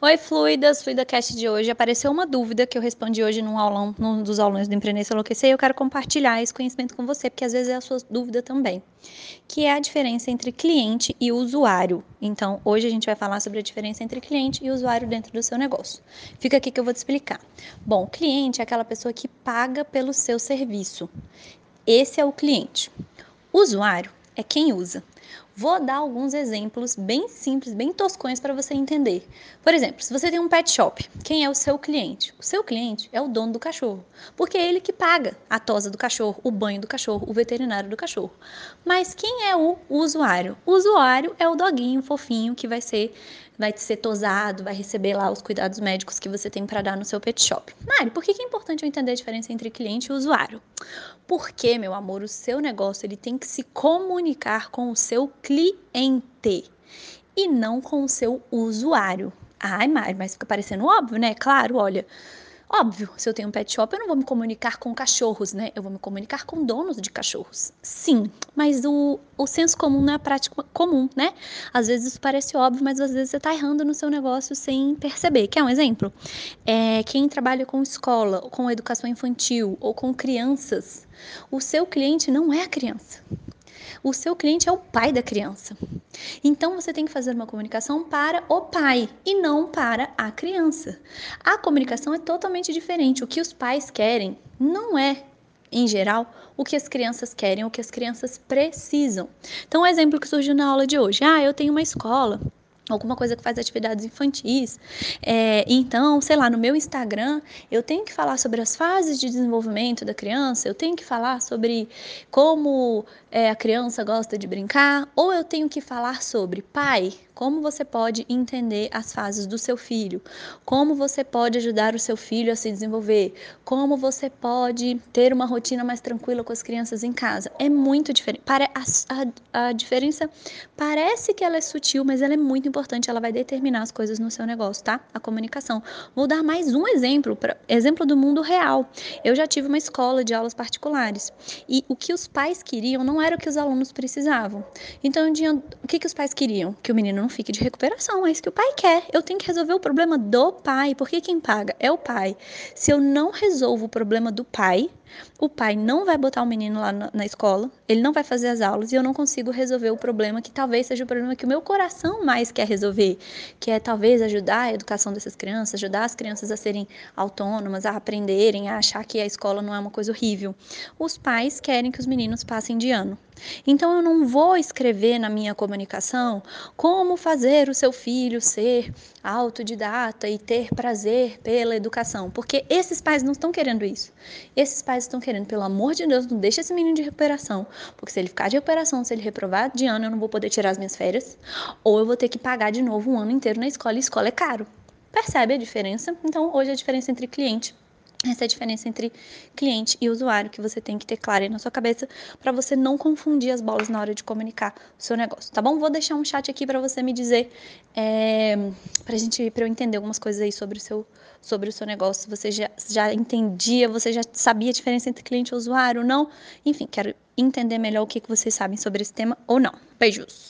Oi, fluidas, FluidaCast de hoje. Apareceu uma dúvida que eu respondi hoje num aulão, num dos aulões do Empreender e Enlouquecer, e eu quero compartilhar esse conhecimento com você, porque às vezes é a sua dúvida também, que é a diferença entre cliente e usuário. Então, hoje a gente vai falar sobre a diferença entre cliente e usuário dentro do seu negócio. Fica aqui que eu vou te explicar. Bom, cliente é aquela pessoa que paga pelo seu serviço. Esse é o cliente. Usuário é quem usa. Vou dar alguns exemplos bem simples, bem toscões para você entender. Por exemplo, se você tem um pet shop, quem é o seu cliente? O seu cliente é o dono do cachorro, porque é ele que paga a tosa do cachorro, o banho do cachorro, o veterinário do cachorro. Mas quem é o usuário? O usuário é o doguinho fofinho que vai ser vai ser tosado, vai receber lá os cuidados médicos que você tem para dar no seu pet shop. Mari, por que é importante eu entender a diferença entre cliente e usuário? Porque, meu amor, o seu negócio ele tem que se comunicar com o seu cliente e não com o seu usuário. Ai, Mari, mas fica parecendo óbvio, né? Claro, olha, Óbvio, se eu tenho um pet shop, eu não vou me comunicar com cachorros, né? Eu vou me comunicar com donos de cachorros. Sim, mas o, o senso comum não é prática comum, né? Às vezes isso parece óbvio, mas às vezes você está errando no seu negócio sem perceber. Quer um exemplo? É, quem trabalha com escola, com educação infantil ou com crianças, o seu cliente não é a criança. O seu cliente é o pai da criança. Então você tem que fazer uma comunicação para o pai e não para a criança. A comunicação é totalmente diferente. O que os pais querem não é em geral, o que as crianças querem, o que as crianças precisam. Então, um exemplo que surgiu na aula de hoje: ah, eu tenho uma escola alguma coisa que faz atividades infantis. É, então, sei lá, no meu Instagram, eu tenho que falar sobre as fases de desenvolvimento da criança, eu tenho que falar sobre como é, a criança gosta de brincar, ou eu tenho que falar sobre pai, como você pode entender as fases do seu filho, como você pode ajudar o seu filho a se desenvolver, como você pode ter uma rotina mais tranquila com as crianças em casa. É muito diferente. A, a, a diferença parece que ela é sutil, mas ela é muito importante. Ela vai determinar as coisas no seu negócio, tá? A comunicação. Vou dar mais um exemplo, pra, exemplo do mundo real. Eu já tive uma escola de aulas particulares e o que os pais queriam não era o que os alunos precisavam. Então, o que, que os pais queriam? Que o menino não fique de recuperação. É isso que o pai quer. Eu tenho que resolver o problema do pai, porque quem paga é o pai. Se eu não resolvo o problema do pai, o pai não vai botar o menino lá na, escola, ele não vai fazer as aulas e eu não consigo resolver o problema que talvez seja o problema que o meu coração mais quer resolver, que é talvez ajudar a educação dessas crianças, ajudar as crianças a serem autônomas, a aprenderem, a achar que a escola não é uma coisa horrível. Os pais querem que os meninos passem de ano. Então eu não vou escrever na minha comunicação como fazer o seu filho ser autodidata e ter prazer pela educação, porque esses pais não estão querendo isso. Esses pais estão querendo, pelo amor de Deus, não deixe esse menino de recuperação, porque se ele ficar de recuperação, se ele reprovar de ano, eu não vou poder tirar as minhas férias, ou eu vou ter que pagar de novo um ano inteiro na escola, e escola é caro. Percebe a diferença? Então, hoje a diferença entre cliente essa é a diferença entre cliente e usuário que você tem que ter clara aí na sua cabeça para você não confundir as bolas na hora de comunicar o seu negócio, tá bom? Vou deixar um chat aqui para você me dizer, é, para gente, para eu entender algumas coisas aí sobre o seu, sobre o seu negócio. Você já, já entendia, você já sabia a diferença entre cliente e usuário não? Enfim, quero entender melhor o que, que vocês sabem sobre esse tema ou não. Beijos!